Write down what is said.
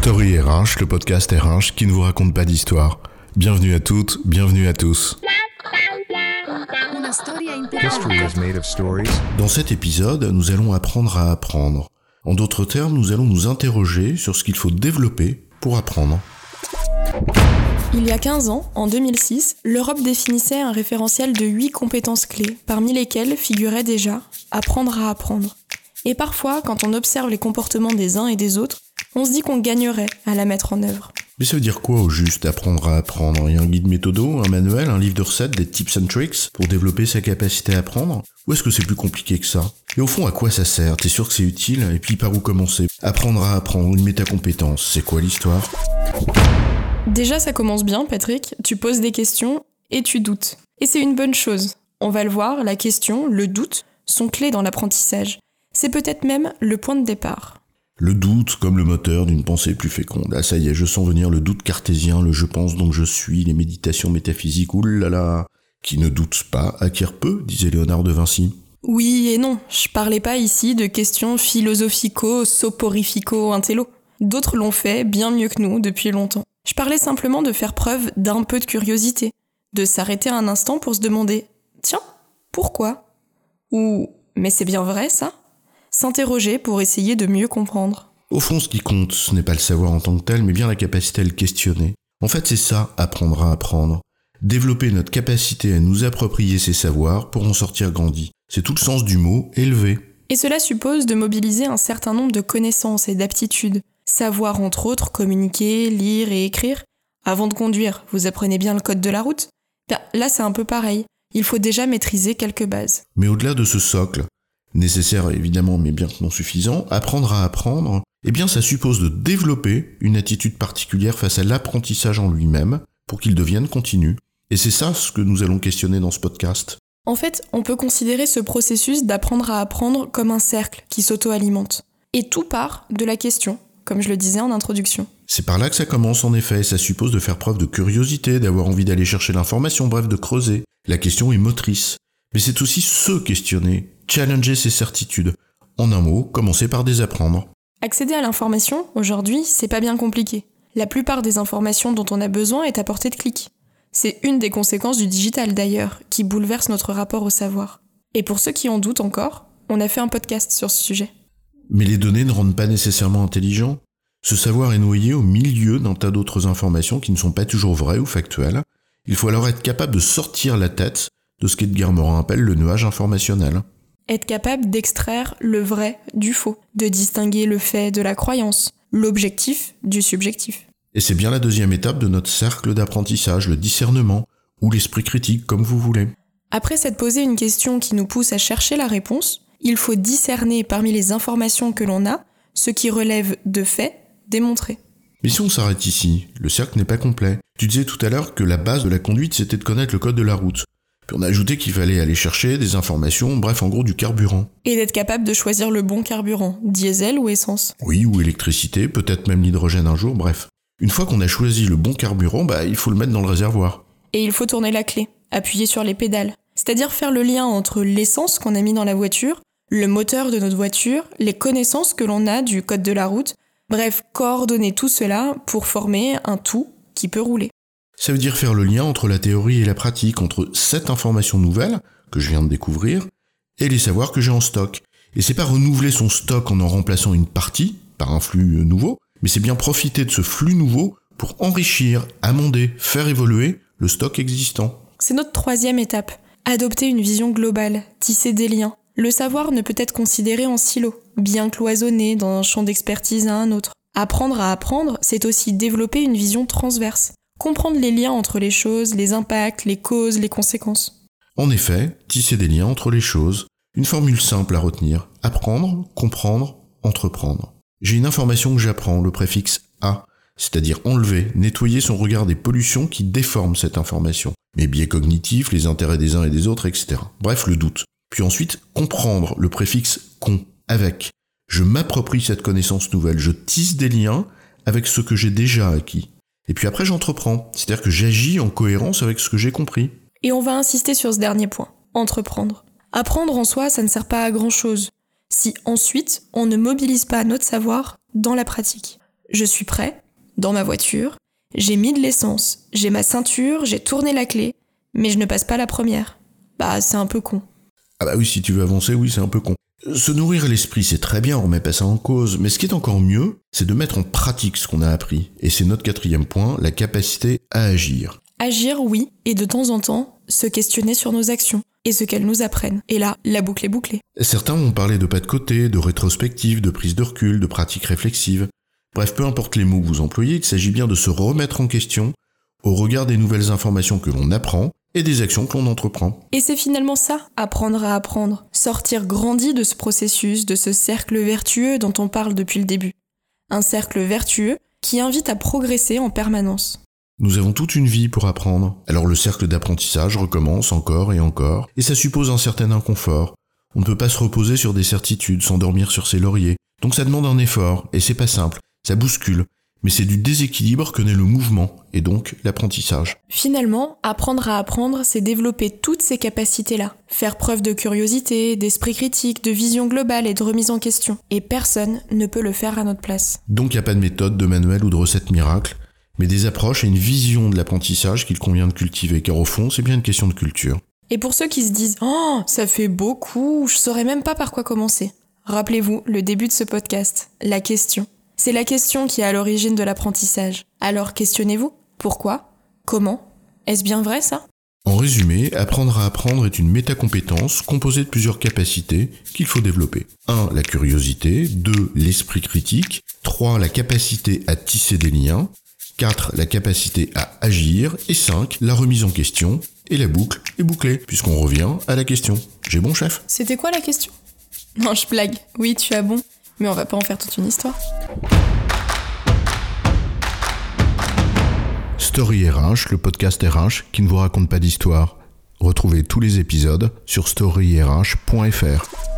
Story RH, le podcast RH qui ne vous raconte pas d'histoire. Bienvenue à toutes, bienvenue à tous. Dans cet épisode, nous allons apprendre à apprendre. En d'autres termes, nous allons nous interroger sur ce qu'il faut développer pour apprendre. Il y a 15 ans, en 2006, l'Europe définissait un référentiel de 8 compétences clés, parmi lesquelles figurait déjà apprendre à apprendre. Et parfois, quand on observe les comportements des uns et des autres, on se dit qu'on gagnerait à la mettre en œuvre. Mais ça veut dire quoi au juste apprendre à apprendre? Il y a un guide méthodo, un manuel, un livre de recettes, des tips and tricks pour développer sa capacité à apprendre? Ou est-ce que c'est plus compliqué que ça? Et au fond, à quoi ça sert? T'es sûr que c'est utile? Et puis par où commencer? Apprendre à apprendre, une métacompétence, c'est quoi l'histoire? Déjà, ça commence bien, Patrick. Tu poses des questions et tu doutes. Et c'est une bonne chose. On va le voir, la question, le doute, sont clés dans l'apprentissage. C'est peut-être même le point de départ. Le doute comme le moteur d'une pensée plus féconde. Ah ça y est, je sens venir le doute cartésien, le je pense donc je suis, les méditations métaphysiques, oulala. Qui ne doute pas acquiert peu, disait Léonard de Vinci. Oui et non, je parlais pas ici de questions philosophico-soporifico-intello. D'autres l'ont fait bien mieux que nous depuis longtemps. Je parlais simplement de faire preuve d'un peu de curiosité, de s'arrêter un instant pour se demander Tiens, pourquoi? Ou Mais c'est bien vrai ça? S'interroger pour essayer de mieux comprendre. Au fond, ce qui compte, ce n'est pas le savoir en tant que tel, mais bien la capacité à le questionner. En fait, c'est ça, apprendre à apprendre. Développer notre capacité à nous approprier ces savoirs pour en sortir grandi. C'est tout le sens du mot élever. Et cela suppose de mobiliser un certain nombre de connaissances et d'aptitudes. Savoir entre autres communiquer, lire et écrire. Avant de conduire, vous apprenez bien le code de la route Ben, Là, c'est un peu pareil. Il faut déjà maîtriser quelques bases. Mais au-delà de ce socle, nécessaire évidemment mais bien que non suffisant, apprendre à apprendre, eh bien ça suppose de développer une attitude particulière face à l'apprentissage en lui-même pour qu'il devienne continu. Et c'est ça ce que nous allons questionner dans ce podcast. En fait, on peut considérer ce processus d'apprendre à apprendre comme un cercle qui s'auto-alimente. Et tout part de la question, comme je le disais en introduction. C'est par là que ça commence en effet, ça suppose de faire preuve de curiosité, d'avoir envie d'aller chercher l'information, bref de creuser. La question est motrice. Mais c'est aussi se questionner, challenger ses certitudes. En un mot, commencer par désapprendre. Accéder à l'information, aujourd'hui, c'est pas bien compliqué. La plupart des informations dont on a besoin est à portée de clic. C'est une des conséquences du digital d'ailleurs, qui bouleverse notre rapport au savoir. Et pour ceux qui en doutent encore, on a fait un podcast sur ce sujet. Mais les données ne rendent pas nécessairement intelligent. Ce savoir est noyé au milieu d'un tas d'autres informations qui ne sont pas toujours vraies ou factuelles. Il faut alors être capable de sortir la tête de ce qu'Edgar Morin appelle le nuage informationnel. Être capable d'extraire le vrai du faux, de distinguer le fait de la croyance, l'objectif du subjectif. Et c'est bien la deuxième étape de notre cercle d'apprentissage, le discernement, ou l'esprit critique, comme vous voulez. Après s'être posé une question qui nous pousse à chercher la réponse, il faut discerner parmi les informations que l'on a ce qui relève de faits démontrés. Mais si on s'arrête ici, le cercle n'est pas complet. Tu disais tout à l'heure que la base de la conduite c'était de connaître le code de la route. Puis on a ajouté qu'il fallait aller chercher des informations, bref en gros du carburant. Et d'être capable de choisir le bon carburant, diesel ou essence. Oui, ou électricité, peut-être même l'hydrogène un jour, bref. Une fois qu'on a choisi le bon carburant, bah il faut le mettre dans le réservoir. Et il faut tourner la clé, appuyer sur les pédales. C'est-à-dire faire le lien entre l'essence qu'on a mis dans la voiture, le moteur de notre voiture, les connaissances que l'on a du code de la route, bref, coordonner tout cela pour former un tout qui peut rouler. Ça veut dire faire le lien entre la théorie et la pratique, entre cette information nouvelle, que je viens de découvrir, et les savoirs que j'ai en stock. Et c'est pas renouveler son stock en en remplaçant une partie, par un flux nouveau, mais c'est bien profiter de ce flux nouveau pour enrichir, amender, faire évoluer le stock existant. C'est notre troisième étape. Adopter une vision globale, tisser des liens. Le savoir ne peut être considéré en silo, bien cloisonné dans un champ d'expertise à un autre. Apprendre à apprendre, c'est aussi développer une vision transverse, comprendre les liens entre les choses, les impacts, les causes, les conséquences. En effet, tisser des liens entre les choses, une formule simple à retenir, apprendre, comprendre, entreprendre. J'ai une information que j'apprends, le préfixe A, c'est-à-dire enlever, nettoyer son regard des pollutions qui déforment cette information, mes biais cognitifs, les intérêts des uns et des autres, etc. Bref, le doute. Puis ensuite, comprendre, le préfixe con, avec. Je m'approprie cette connaissance nouvelle, je tisse des liens avec ce que j'ai déjà acquis. Et puis après, j'entreprends, c'est-à-dire que j'agis en cohérence avec ce que j'ai compris. Et on va insister sur ce dernier point, entreprendre. Apprendre en soi, ça ne sert pas à grand-chose si ensuite on ne mobilise pas notre savoir dans la pratique. Je suis prêt, dans ma voiture, j'ai mis de l'essence, j'ai ma ceinture, j'ai tourné la clé, mais je ne passe pas la première. Bah, c'est un peu con. Ah bah oui, si tu veux avancer, oui, c'est un peu con. Se nourrir l'esprit, c'est très bien, on remet pas ça en cause, mais ce qui est encore mieux, c'est de mettre en pratique ce qu'on a appris. Et c'est notre quatrième point, la capacité à agir. Agir, oui, et de temps en temps, se questionner sur nos actions et ce qu'elles nous apprennent. Et là, la boucle est bouclée. Certains vont parler de pas de côté, de rétrospective, de prise de recul, de pratique réflexive. Bref, peu importe les mots que vous employez, il s'agit bien de se remettre en question au regard des nouvelles informations que l'on apprend et des actions que l'on entreprend. Et c'est finalement ça, apprendre à apprendre, sortir grandi de ce processus, de ce cercle vertueux dont on parle depuis le début. Un cercle vertueux qui invite à progresser en permanence. Nous avons toute une vie pour apprendre. Alors le cercle d'apprentissage recommence encore et encore, et ça suppose un certain inconfort. On ne peut pas se reposer sur des certitudes, s'endormir sur ses lauriers. Donc ça demande un effort, et c'est pas simple, ça bouscule, mais c'est du déséquilibre que naît le mouvement, et donc l'apprentissage. Finalement, apprendre à apprendre, c'est développer toutes ces capacités-là. Faire preuve de curiosité, d'esprit critique, de vision globale et de remise en question. Et personne ne peut le faire à notre place. Donc il n'y a pas de méthode, de manuel ou de recette miracle, mais des approches et une vision de l'apprentissage qu'il convient de cultiver, car au fond, c'est bien une question de culture. Et pour ceux qui se disent Oh, ça fait beaucoup, je saurais même pas par quoi commencer. Rappelez-vous le début de ce podcast, la question. C'est la question qui est à l'origine de l'apprentissage. Alors questionnez-vous. Pourquoi? Comment? Est-ce bien vrai ça? En résumé, apprendre à apprendre est une métacompétence composée de plusieurs capacités qu'il faut développer. 1. La curiosité. 2. L'esprit critique. 3. La capacité à tisser des liens. 4. La capacité à agir. Et 5. La remise en question. Et la boucle est bouclée, puisqu'on revient à la question. J'ai bon chef? C'était quoi la question? Non, je blague. Oui, tu as bon. Mais on va pas en faire toute une histoire. Story RH, le podcast RH qui ne vous raconte pas d'histoire. Retrouvez tous les épisodes sur storyrh.fr.